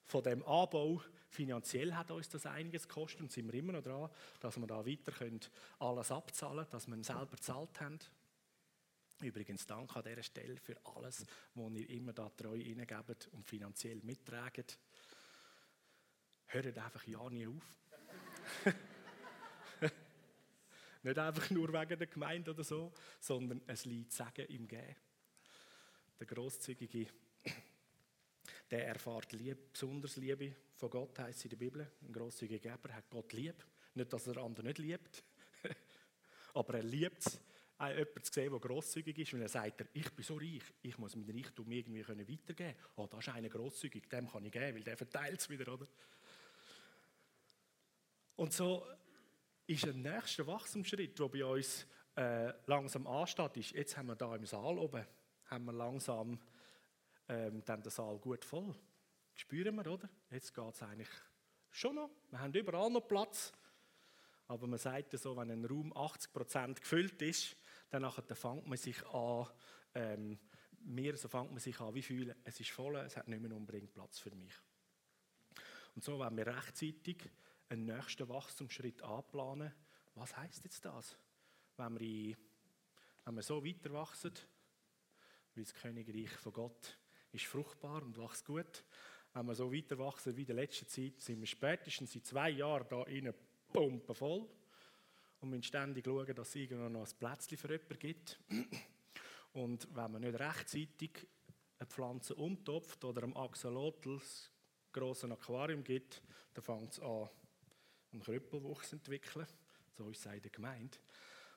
von dem Anbau finanziell hat uns das einiges gekostet und sind wir immer noch dran, dass wir da weiter können, alles abzahlen können, dass wir selber gezahlt haben. Übrigens danke an dieser Stelle für alles, was ihr immer da treu hineingebt und finanziell mittragt. Hört einfach ja nie auf. Nicht einfach nur wegen der Gemeinde oder so, sondern es liegt Sagen im Gehen. Der großzügige der erfahrt Liebe, besonders Liebe von Gott, heißt in der Bibel. Ein grosszügiger Geber hat Gott lieb. Nicht, dass er andere nicht liebt, aber er liebt es, jemanden zu sehen, der grosszügig ist, weil er sagt, ich bin so reich, ich muss mein Reichtum irgendwie weitergeben können. Oh, das ist einer grosszügig, dem kann ich geben, weil der verteilt es wieder, oder? Und so ist ein nächster Wachstumsschritt, der bei uns äh, langsam ansteht, jetzt haben wir da im Saal oben, haben wir langsam ähm, dann der Saal gut voll. Spüren wir, oder? Jetzt geht es eigentlich schon noch. Wir haben überall noch Platz. Aber man sagt ja so, wenn ein Raum 80% gefüllt ist, dann fängt man sich an, ähm, mehr so fängt man sich an, wie fühlen, es ist voll, es hat nicht mehr unbedingt Platz für mich. Und so wenn wir rechtzeitig einen nächsten Wachstumsschritt anplanen. Was heißt jetzt das? Wenn wir, in, wenn wir so weiter wachsen, wie das Königreich von Gott ist fruchtbar und wächst gut. Wenn wir so weiter wachsen wie in der letzten Zeit, sind wir spätestens in zwei Jahren da innen pumpen voll und müssen ständig schauen, dass es irgendwo noch ein Plätzchen für jemanden gibt. Und wenn man nicht rechtzeitig eine Pflanze umtopft oder einem Axolotl das grosse Aquarium gibt, dann fängt es an, einen Krüppelwuchs zu entwickeln. So ist es in der Gemeinde.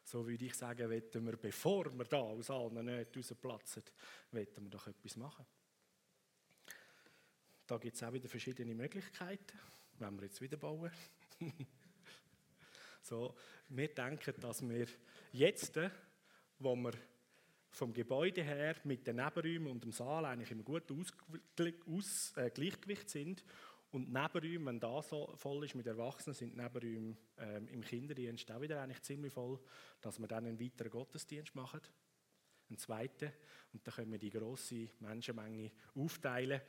So würde ich sagen, wir, bevor wir da aus allen nicht rausplatzen, wollen wir doch etwas machen. Da gibt es auch wieder verschiedene Möglichkeiten, wenn wir jetzt wieder bauen. so, wir denken, dass wir jetzt, wo wir vom Gebäude her mit den Nebenräumen und dem Saal eigentlich im guten Aus äh, Gleichgewicht sind und Nebenräume, wenn das so voll ist mit Erwachsenen, sind Nebenräume ähm, im Kinderdienst auch wieder eigentlich ziemlich voll, dass wir dann einen weiteren Gottesdienst machen, einen zweiten. Und dann können wir die große Menschenmenge aufteilen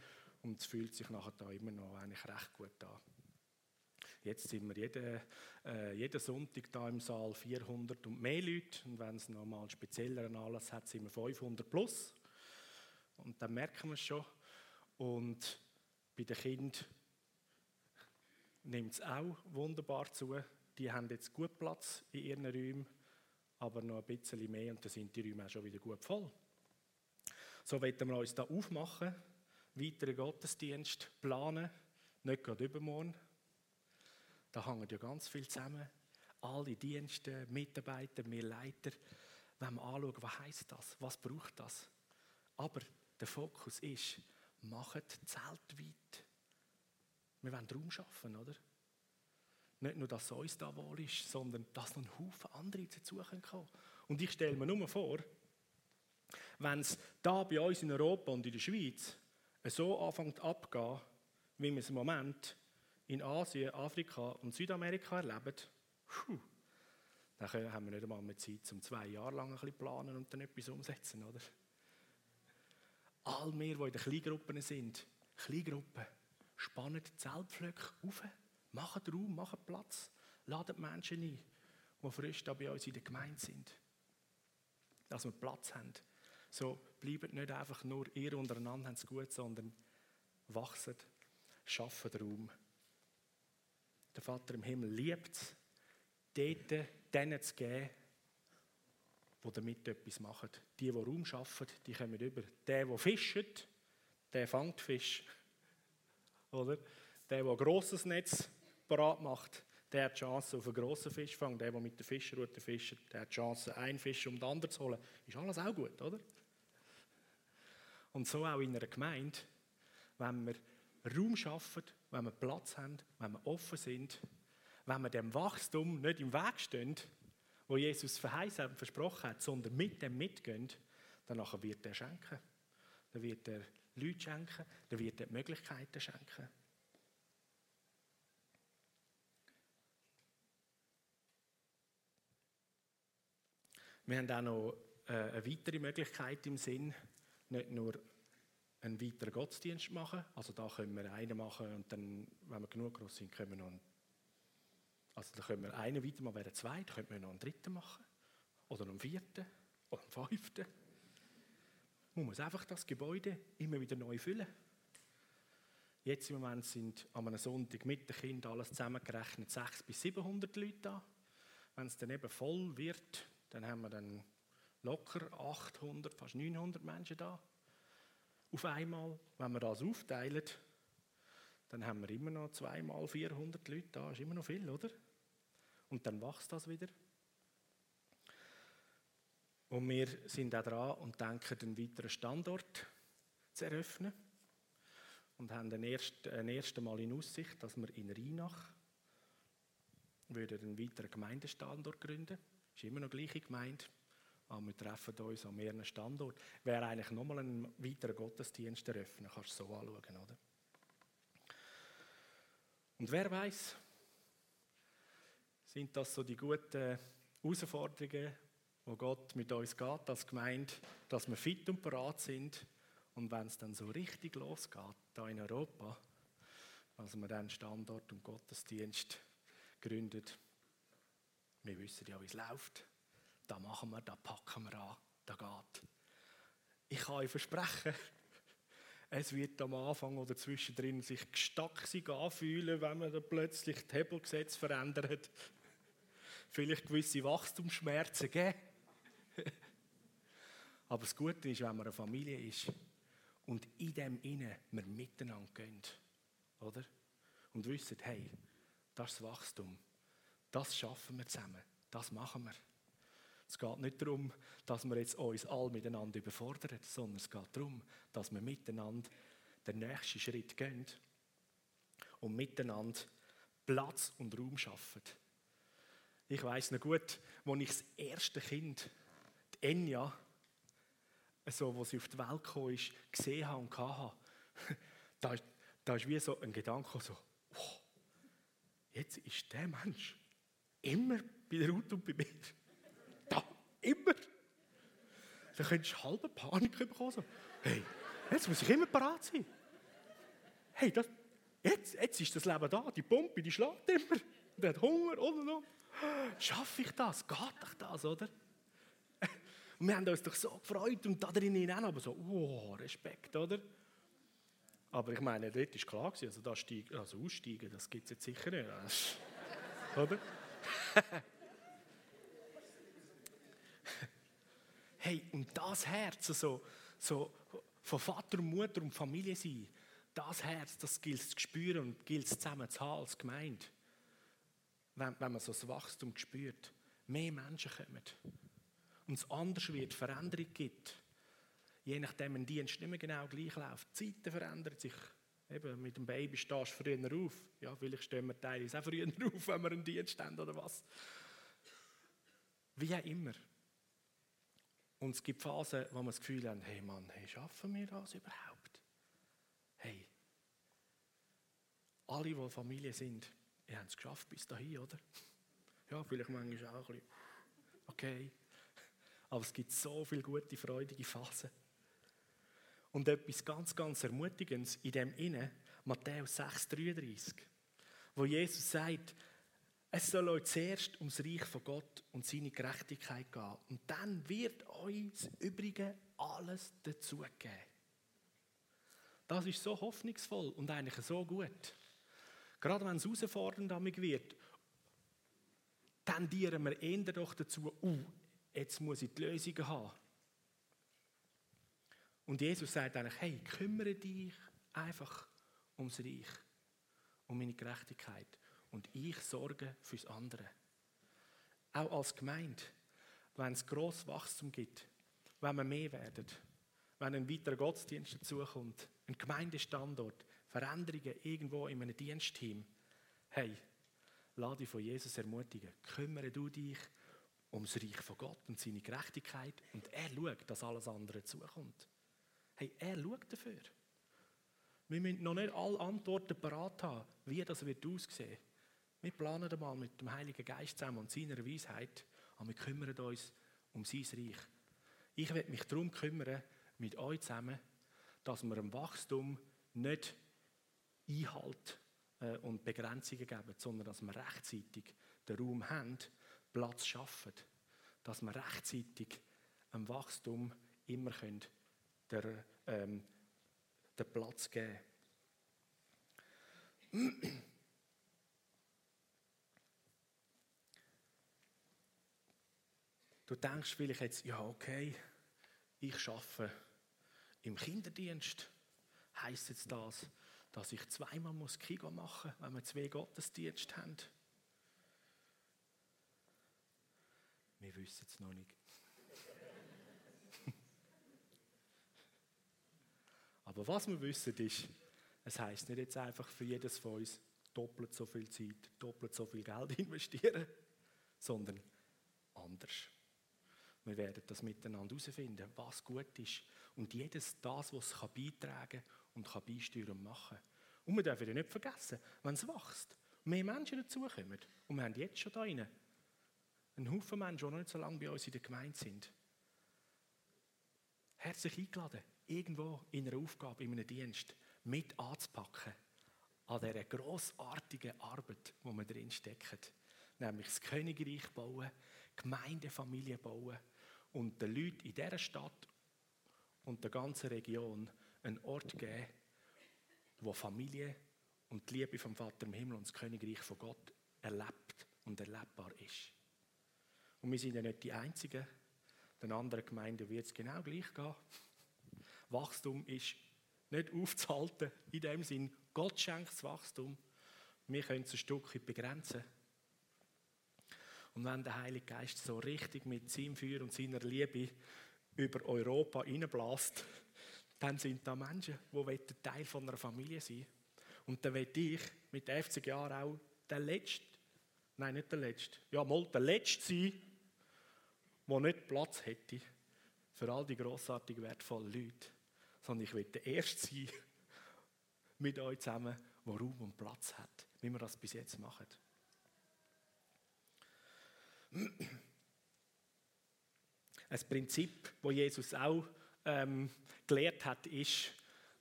und es fühlt sich nachher da immer noch eigentlich recht gut an. Jetzt sind wir jeden, äh, jeden Sonntag da im Saal 400 und mehr Leute. Und wenn es nochmal einen spezielleren Anlass hat, sind wir 500 plus. Und dann merken wir es schon. Und bei den Kindern nimmt es auch wunderbar zu. Die haben jetzt gut Platz in ihren Räumen, aber noch ein bisschen mehr und dann sind die Räume auch schon wieder gut voll. So wollen wir uns da aufmachen weiteren Gottesdienst planen, nicht gerade übermorgen. Da hängen ja ganz viel zusammen. Alle Dienste, Mitarbeiter, wir Leiter. Wenn wir anschauen, was heisst das? Was braucht das? Aber der Fokus ist, macht Zelt weit. Wir wollen Raum schaffen, oder? Nicht nur, dass es uns da wohl ist, sondern dass noch ein Haufen andere dazu kommen Und ich stelle mir nur vor, wenn es da bei uns in Europa und in der Schweiz so anfängt abzugehen, wie wir es im Moment in Asien, Afrika und Südamerika erleben, puh, dann haben wir nicht einmal mehr Zeit, um zwei Jahre lang ein bisschen planen und dann etwas umsetzen, oder? All wir, die in den Kleingruppen sind, Kleingruppen, spannen die Zeltpflöcke auf, machen Raum, machen Platz, laden Menschen ein, die frisch da bei uns in der Gemeinde sind. Dass wir Platz haben so bleibt nicht einfach nur ihr untereinander haben es gut, sondern wachsen, schaffen Raum. Der Vater im Himmel liebt es, dort denen zu geben, die damit etwas machen. Die, die Raum schaffen, die kommen über. Der, der fischt, der fängt Fisch. Oder? Der, der ein grosses Netz parat macht, der hat die Chance auf einen grossen Fisch fangen. Der, der mit der Fischerrute fischt, der hat die Chance, einen Fisch um den anderen zu holen. Ist alles auch gut, oder? Und so auch in einer Gemeinde, wenn wir Raum schaffen, wenn wir Platz haben, wenn wir offen sind, wenn wir dem Wachstum nicht im Weg stehen, wo Jesus verheißen und versprochen hat, sondern mit dem mitgehen, dann wird er schenken. Dann wird er Leute schenken, dann wird er Möglichkeiten schenken. Wir haben auch noch äh, eine weitere Möglichkeit im Sinn, nicht nur einen weiteren Gottesdienst machen. Also da können wir einen machen und dann, wenn wir genug groß sind, können wir noch einen, also da können wir einen weitermachen, wäre zwei, dann können wir noch einen dritten machen. Oder noch einen vierten. Oder einen fünften. Man muss einfach das Gebäude immer wieder neu füllen. Jetzt im Moment sind an einem Sonntag mit den Kindern alles zusammengerechnet 600 bis 700 Leute da. Wenn es dann eben voll wird, dann haben wir dann locker 800, fast 900 Menschen da. Auf einmal, wenn wir das aufteilen, dann haben wir immer noch zweimal 400 Leute da. Ist immer noch viel, oder? Und dann wächst das wieder. Und wir sind auch dran und denken, einen weiteren Standort zu eröffnen. Und haben ein, erst, ein erstes Mal in Aussicht, dass wir in Rheinach einen weiteren Gemeindestandort gründen. Das ist immer noch die gleiche Gemeinde, wir treffen uns an mehreren Standorten. Wäre eigentlich nochmal ein weiterer Gottesdienst eröffnen, kannst du so anschauen, oder? Und wer weiß, sind das so die guten Herausforderungen, wo Gott mit uns geht als Gemeinde, dass wir fit und parat sind und wenn es dann so richtig losgeht, da in Europa, als wir dann Standort und Gottesdienst gründet. Wir wissen ja, wie es läuft. Da machen wir, da packen wir an, da geht. Ich kann euch versprechen, es wird am Anfang oder zwischendrin sich gestacksig anfühlen, wenn man dann plötzlich das Hebelgesetz verändert. Vielleicht gewisse Wachstumsschmerzen geben. Aber das Gute ist, wenn man eine Familie ist und in dem Innen wir miteinander gehen, oder? Und wissen, hey, das ist Wachstum. Das schaffen wir zusammen. Das machen wir. Es geht nicht darum, dass wir jetzt uns alle miteinander überfordern, sondern es geht darum, dass wir miteinander den nächsten Schritt gehen und miteinander Platz und Raum schaffen. Ich weiß noch gut, als ich das erste Kind, die Enya, so, wo sie auf die Welt gekommen ist, gesehen habe und hatte, da, da ist wie so ein Gedanke so, oh, jetzt ist der Mensch immer bei der Ruth und bei mir. Da, immer. Da könntest du halbe Panik bekommen. Hey, jetzt muss ich immer parat sein. Hey, das, jetzt, jetzt ist das Leben da, die Pumpe, die schlägt immer. Der hat Hunger und und und. Schaffe ich das? Geht doch das, oder? Und wir haben uns doch so gefreut und da drinnen auch aber so, oh, Respekt, oder? Aber ich meine, dort war klar, also, da steigen, also aussteigen, das gibt es jetzt sicher nicht. oder? Hey, und das Herz, so, so von Vater und Mutter und Familie sein, das Herz, das gilt es zu spüren und gilt es zusammen zu haben als Gemeinde wenn, wenn man so das Wachstum spürt. Mehr Menschen kommen. Und es anders wird, Veränderung gibt. Je nachdem ein Dienst nicht mehr genau gleich läuft. Die Zeiten verändern sich. Eben, mit dem Baby stehst du früher auf. Ja, vielleicht stehen wir teilweise auch früher auf, wenn wir einen Dienst haben oder was. Wie auch immer. Und es gibt Phasen, wo wir das Gefühl haben, hey Mann, hey, schaffen wir das überhaupt? Hey, alle, die Familie sind, ihr habt es geschafft bis dahin, oder? Ja, vielleicht manchmal auch ein bisschen. Okay. Aber es gibt so viele gute, freudige Phasen. Und etwas ganz, ganz Ermutigendes in dem Inne, Matthäus 6,33, wo Jesus sagt, es soll euch zuerst ums Reich von Gott und seine Gerechtigkeit gehen. Und dann wird euch das Übrige alles dazugeben. Das ist so hoffnungsvoll und eigentlich so gut. Gerade wenn es herausfordernd wird, tendieren wir eher doch dazu, uh, jetzt muss ich die Lösungen haben. Und Jesus sagt eigentlich, hey, kümmere dich einfach ums Reich, um meine Gerechtigkeit. Und ich sorge fürs andere. Auch als Gemeinde, wenn es grosses Wachstum gibt, wenn wir mehr werden, wenn ein weiterer Gottesdienst dazukommt, ein Gemeindestandort, Veränderungen irgendwo in einem Dienstteam. Hey, lade dich von Jesus ermutigen. Kümmere du dich ums Reich von Gott und seine Gerechtigkeit und er schaut, dass alles andere zukommt. Hey, er schaut dafür. Wir müssen noch nicht alle Antworten parat haben, wie das wird aussehen. Wir planen einmal mit dem Heiligen Geist zusammen und seiner Weisheit, aber wir kümmern uns um sein Reich. Ich werde mich darum kümmern, mit euch zusammen, dass wir im Wachstum nicht Einhalt äh, und Begrenzungen geben, sondern dass wir rechtzeitig den Raum haben, Platz schaffen, dass wir rechtzeitig einem Wachstum immer können ähm, den Platz geben Du denkst vielleicht jetzt, ja okay, ich schaffe im Kinderdienst. Heißt jetzt das, dass ich zweimal muss Kigo machen muss, wenn wir zwei Gottesdienste haben. Wir wissen es noch nicht. Aber was wir wissen ist, es heißt nicht jetzt einfach für jedes von uns doppelt so viel Zeit, doppelt so viel Geld investieren, sondern anders. Wir werden das miteinander herausfinden, was gut ist. Und jedes das, was es beitragen kann und kann beisteuern und machen. Und wir dürfen ja nicht vergessen, wenn es wächst, mehr Menschen dazukommen. Und wir haben jetzt schon da einen Haufen Menschen, die noch nicht so lange bei uns in der Gemeinde sind. Herzlich eingeladen, irgendwo in einer Aufgabe, in einem Dienst mit anzupacken, an dieser grossartigen Arbeit, wo wir drin stecken. Nämlich das Königreich bauen, Gemeindefamilie bauen und den Leuten in dieser Stadt und der ganzen Region einen Ort geben, wo Familie und die Liebe vom Vater im Himmel und das Königreich von Gott erlebt und erlebbar ist. Und wir sind ja nicht die Einzigen. Den anderen Gemeinden wird es genau gleich gehen. Wachstum ist nicht aufzuhalten, in dem Sinn, Gott schenkt das Wachstum. Wir können es ein Stück begrenzen. Und wenn der Heilige Geist so richtig mit seinem Feuer und seiner Liebe über Europa hineinbläst, dann sind da Menschen, die Teil von einer Familie sein wollen. Und dann will ich mit 50 Jahren auch der Letzte, nein, nicht der Letzte, ja, mal der Letzte sein, der nicht Platz hätte für all die grossartigen, wertvollen Leute, sondern ich will der Erste sein mit euch zusammen, der Raum und Platz hat, wie wir das bis jetzt machen. Ein Prinzip, das Jesus auch ähm, gelehrt hat, ist,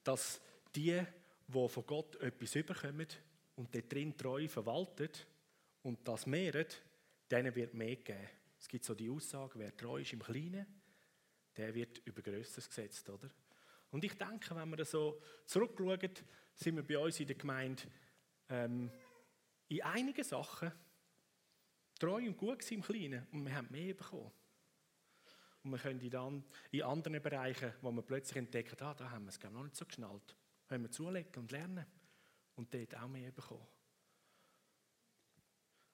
dass die, die von Gott etwas überkommen und dort drin treu verwalten und das mehren, denen wird mehr geben. Es gibt so die Aussage, wer treu ist im Kleinen, der wird über Größeres gesetzt, oder? Und ich denke, wenn wir so zurückschauen, sind wir bei uns in der Gemeinde ähm, in einigen Sachen treu und gut im Kleinen und wir haben mehr bekommen. Und wir können dann in anderen Bereichen, wo wir plötzlich entdecken, ah, da haben wir es noch nicht so geschnallt, können wir zulegen und lernen und dort auch mehr bekommen.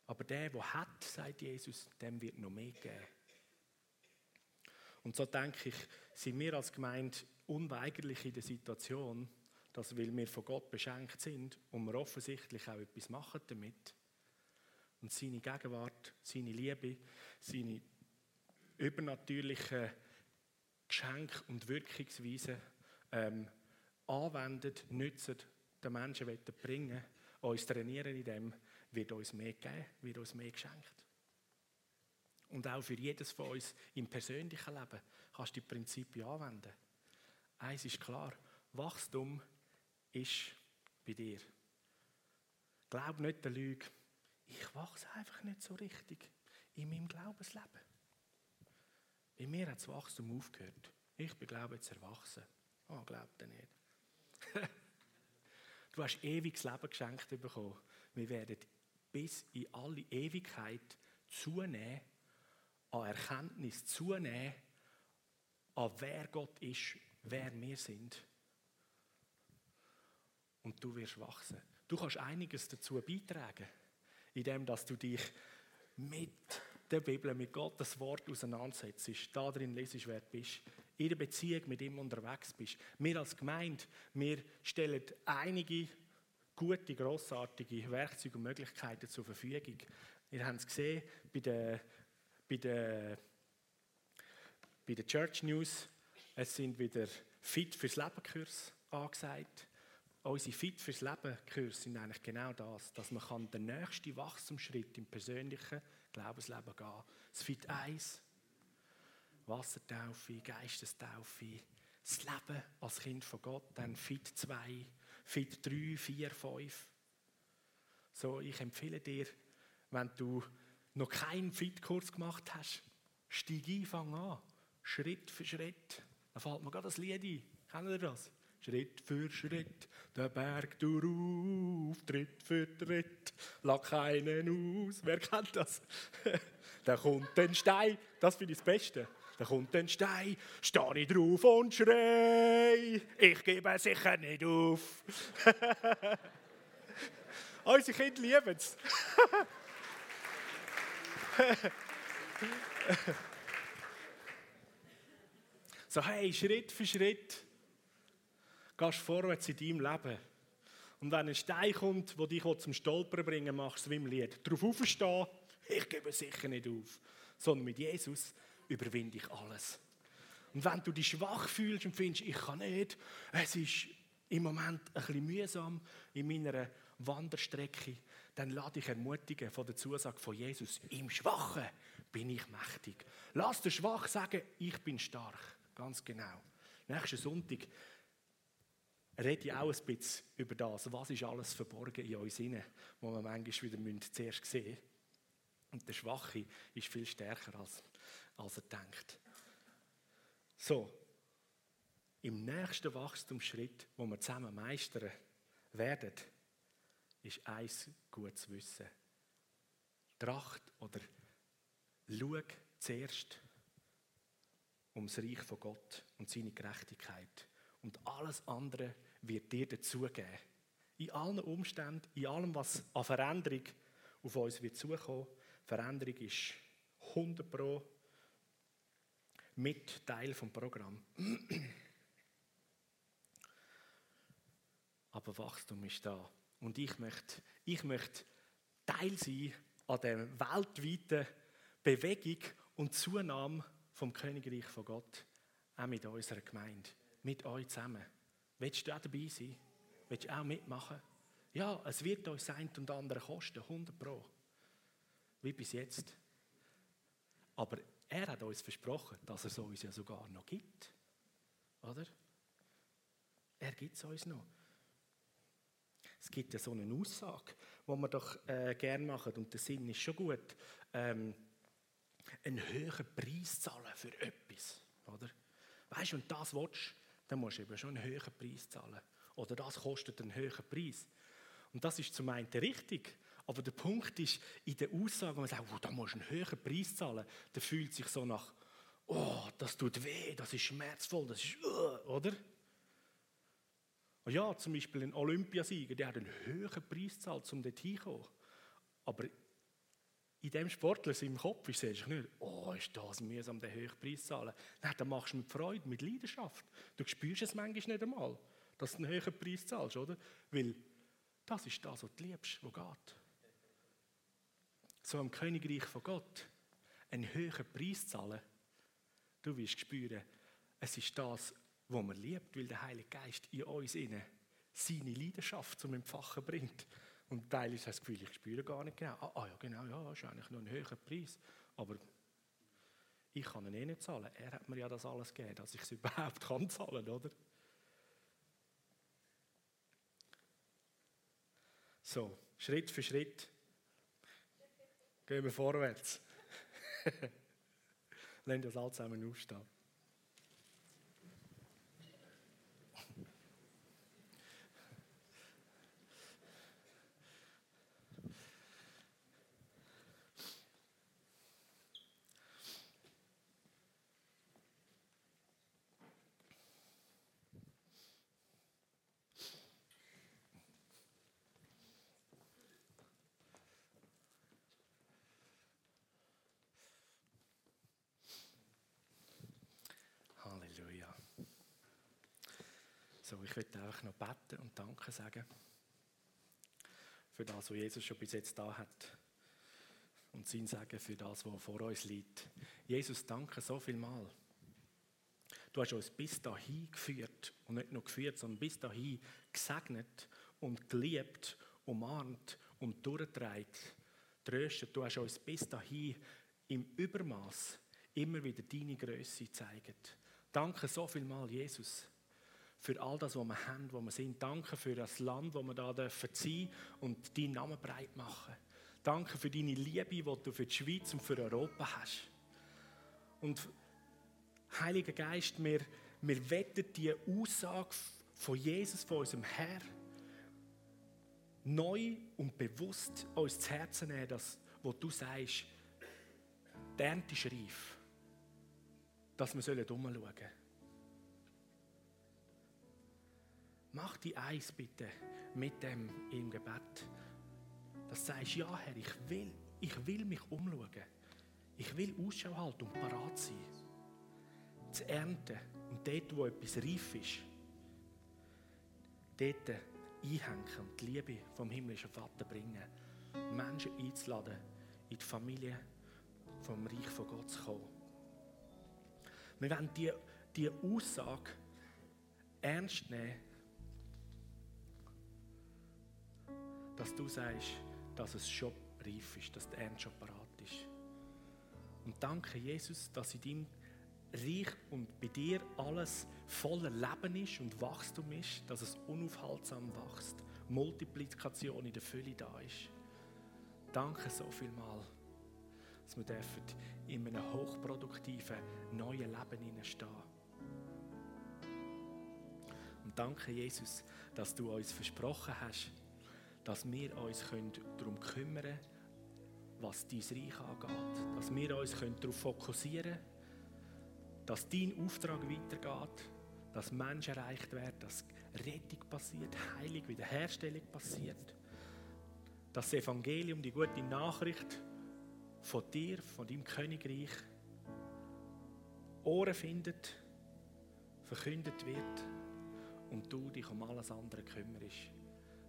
Aber der, der hat, sagt Jesus, dem wird noch mehr geben. Und so denke ich, sind wir als Gemeinde unweigerlich in der Situation, dass, weil wir von Gott beschenkt sind und wir offensichtlich auch etwas machen damit und seine Gegenwart, seine Liebe, seine übernatürlichen Geschenke und Wirkungsweisen ähm, anwenden, nützen, den Menschen bringen uns trainieren in dem, wird uns mehr geben, wird uns mehr geschenkt. Und auch für jedes von uns im persönlichen Leben kannst du die Prinzipien anwenden. Eins ist klar, Wachstum ist bei dir. Glaub nicht der Lüge, ich wachse einfach nicht so richtig in meinem Glaubensleben. Bei mir hat das Wachstum aufgehört. Ich bin, glaube jetzt erwachsen. Oh, glaubt er nicht. du hast ewiges Leben geschenkt bekommen. Wir werden bis in alle Ewigkeit zunehmen, an Erkenntnis zunehmen, an wer Gott ist, wer wir sind. Und du wirst wachsen. Du kannst einiges dazu beitragen, indem dass du dich mit der Bibel, mit Gottes Wort auseinandersetzt, da drin lesest, wer du bist, in der Beziehung mit ihm unterwegs bist. Wir als Gemeinde, wir stellen einige gute, grossartige Werkzeuge und Möglichkeiten zur Verfügung. Ihr habt es gesehen bei der, bei der, bei der Church News. Es sind wieder Fit fürs Leben Kurs angesagt. Unsere Fit fürs Leben Kurs sind eigentlich genau das, dass man den nächsten Wachstumsschritt im persönlichen Glaubensleben gehen. Das Fit 1, Wassertaufe, Geistestaufe, das Leben als Kind von Gott, dann Fit 2, Fit 3, 4, 5. So, ich empfehle dir, wenn du noch keinen Fit-Kurs gemacht hast, steig ein, fang an. Schritt für Schritt. Da fällt mir gerade das Lied ein. Kennen ihr das? Schritt für Schritt, der Berg durch, Tritt für Tritt, lass keinen aus. Wer kennt das? da kommt ein Stein, das finde ich das Beste. Da kommt ein Stein, stehe ich drauf und schrei, ich gebe sicher nicht auf. Unsere Kinder lieben es. so, hey, Schritt für Schritt gehst vorwärts in deinem Leben. Und wenn ein Stein kommt, der dich zum Stolpern bringen machst du wie im Lied. Darauf aufstehen, ich gebe sicher nicht auf. Sondern mit Jesus überwinde ich alles. Und wenn du dich schwach fühlst und findest, ich kann nicht, es ist im Moment ein bisschen mühsam in meiner Wanderstrecke, dann lade dich ermutigen von der Zusage von Jesus, im Schwachen bin ich mächtig. Lass den Schwach sagen, ich bin stark. Ganz genau. Nächsten Sonntag rede ich auch ein bisschen über das. Was ist alles verborgen in uns inne, wo wir manchmal wieder zuerst sehen müssen. Und der Schwache ist viel stärker, als, als er denkt. So, im nächsten Wachstumsschritt, wo wir zusammen meistern werden, ist eins gut zu wissen. Tracht oder schau zuerst ums Reich von Gott und seine Gerechtigkeit. Und alles andere wird dir dazugeben. In allen Umständen, in allem, was an Veränderung auf uns wird zukommen. Veränderung ist 100 Pro mit Teil vom Programm. Aber Wachstum ist da. Und ich möchte, ich möchte Teil sein an der weltweiten Bewegung und Zunahme vom Königreich von Gott, auch mit unserer Gemeinde, mit euch zusammen. Willst du auch dabei sein? Willst du auch mitmachen? Ja, es wird uns ein und andere kosten, 100 Pro. Wie bis jetzt. Aber er hat uns versprochen, dass er es uns ja sogar noch gibt. Oder? Er gibt es uns noch. Es gibt ja so eine Aussage, die wir doch äh, gerne machen, und der Sinn ist schon gut. Ähm, einen höheren Preis zahlen für etwas. Oder? Weißt du, du das willst, dann musst du eben schon einen höheren Preis zahlen. Oder das kostet einen höheren Preis. Und das ist zum einen richtig. Aber der Punkt ist, in der Aussage, wenn man sagt, oh, da musst du einen höheren Preis zahlen, dann fühlt sich so nach, oh, das tut weh, das ist schmerzvoll, das ist, uh, oder? Und ja, zum Beispiel ein Olympiasieger, der hat einen höheren Preis gezahlt, um dort hinzukommen. Aber in dem Sportler im Kopf ist es nicht, oh, ist das mühsam, den hohen Preis zahlen. Nein, dann machst du mit Freude, mit Leidenschaft. Du spürst es manchmal nicht einmal, dass du einen höheren Preis zahlst, oder? Weil das ist das, was du liebst, was geht. So im Königreich von Gott einen höheren Preis zahlen, du wirst spüren, es ist das, was man liebt, weil der Heilige Geist in uns innen seine Leidenschaft zum Empfachen bringt. Und Teil ist das Gefühl, ich spüre gar nicht genau. Ah, ah ja, genau, ja, ist eigentlich noch ein höherer Preis. Aber ich kann ihn eh nicht zahlen. Er hat mir ja das alles gegeben, dass ich es überhaupt kann zahlen, oder? So, Schritt für Schritt gehen wir vorwärts. Lassen das alles zusammen aufstehen. So, ich möchte einfach noch beten und Danke sagen für das, was Jesus schon bis jetzt da hat. Und sein Sagen für das, was vor uns liegt. Jesus, danke so viel mal. Du hast uns bis dahin geführt und nicht nur geführt, sondern bis dahin gesegnet und geliebt, umarmt und durchgetragen, tröstet. Du hast uns bis dahin im Übermaß immer wieder deine Größe gezeigt. Danke so viel mal, Jesus für all das, was wir haben, wo wir sind. Danke für das Land, wo wir da dürfen sein und deinen Namen breit machen. Danke für deine Liebe, die du für die Schweiz und für Europa hast. Und Heiliger Geist, wir, wir wetten die Aussage von Jesus, von unserem Herr, neu und bewusst uns zu Herzen nehmen, dass, wo du sagst, die Ernte ist reif, dass wir umschauen sollen. Mach die eins bitte mit dem im Gebet. Dass du sagst, ja Herr, ich will, ich will mich umschauen. Ich will Ausschau halten und parat sein. Zu ernten und dort, wo etwas reif ist, dort einhängen und die Liebe vom himmlischen Vater bringen. Menschen einzuladen, in die Familie vom Reich von Gott zu kommen. Wir wollen diese die Aussage ernst nehmen dass du sagst, dass es schon reif ist, dass der Ernst schon parat ist. Und danke, Jesus, dass in deinem reich und bei dir alles voller Leben ist und Wachstum ist, dass es unaufhaltsam wächst, Multiplikation in der Fülle da ist. Danke so viel mal, dass wir dürfen in einem hochproduktiven neuen Leben hineinstehen. Und danke, Jesus, dass du uns versprochen hast, dass wir uns darum kümmern können, was dein Reich angeht. Dass wir uns darauf fokussieren können, dass dein Auftrag weitergeht, dass Menschen erreicht werden, dass Rettung passiert, Heilung, Wiederherstellung passiert. Dass das Evangelium, die gute Nachricht von dir, von deinem Königreich, Ohren findet, verkündet wird und du dich um alles andere kümmerst.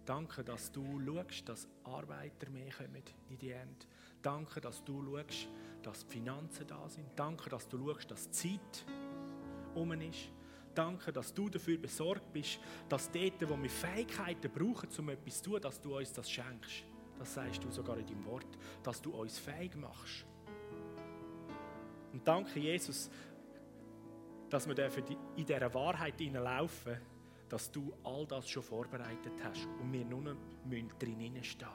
Danke, dass du schaust, dass Arbeiter mehr kommen in die Ernte. Danke, dass du schaust, dass die Finanzen da sind. Danke, dass du schaust, dass die Zeit um ist. Danke, dass du dafür besorgt bist, dass dort, wo wir Fähigkeiten brauchen, um etwas zu tun, dass du uns das schenkst. Das sagst du sogar in deinem Wort, dass du uns fähig machst. Und danke, Jesus, dass wir in dieser Wahrheit laufen dass du all das schon vorbereitet hast und wir nur noch drin stehen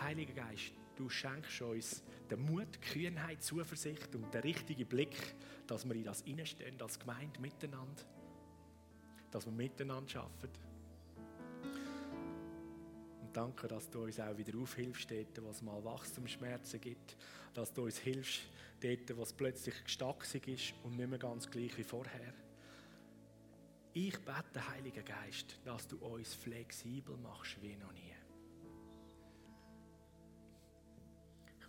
Heiliger Geist, du schenkst uns den Mut, Kühnheit, Zuversicht und den richtigen Blick, dass wir in das hineinstehen als Gemeinde miteinander. Dass wir miteinander arbeiten. Und danke, dass du uns auch wieder aufhilfst, dort, wo es mal Wachstumsschmerzen gibt. Dass du uns hilfst, dort, wo es plötzlich gestacksig ist und nicht mehr ganz gleich wie vorher. Ich bete, Heiliger Geist, dass du uns flexibel machst wie noch nie.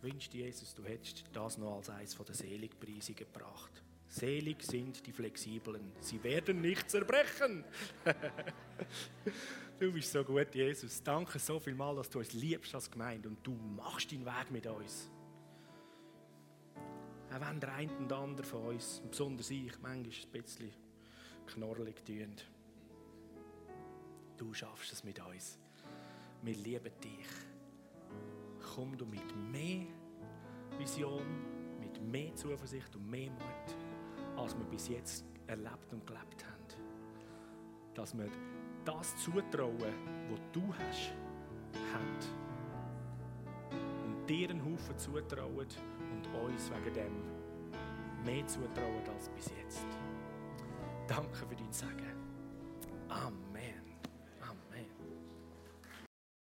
wünsche dir, Jesus, du hättest das noch als eines der Seligpreise gebracht. Selig sind die Flexiblen, sie werden nicht zerbrechen. du bist so gut, Jesus. Danke so viel mal, dass du uns liebst als Gemeinde und du machst deinen Weg mit uns. Auch wenn der eine und andere von uns, besonders ich, manchmal ein bisschen knorrelig tun. Du schaffst es mit uns. Wir lieben dich komm du mit mehr Vision, mit mehr Zuversicht und mehr Mut, als wir bis jetzt erlebt und gelebt haben. Dass wir das zutrauen, was du hast, haben. Und dir einen Haufen zutrauen und uns wegen dem mehr zutrauen als bis jetzt. Danke für dein Sagen. Amen.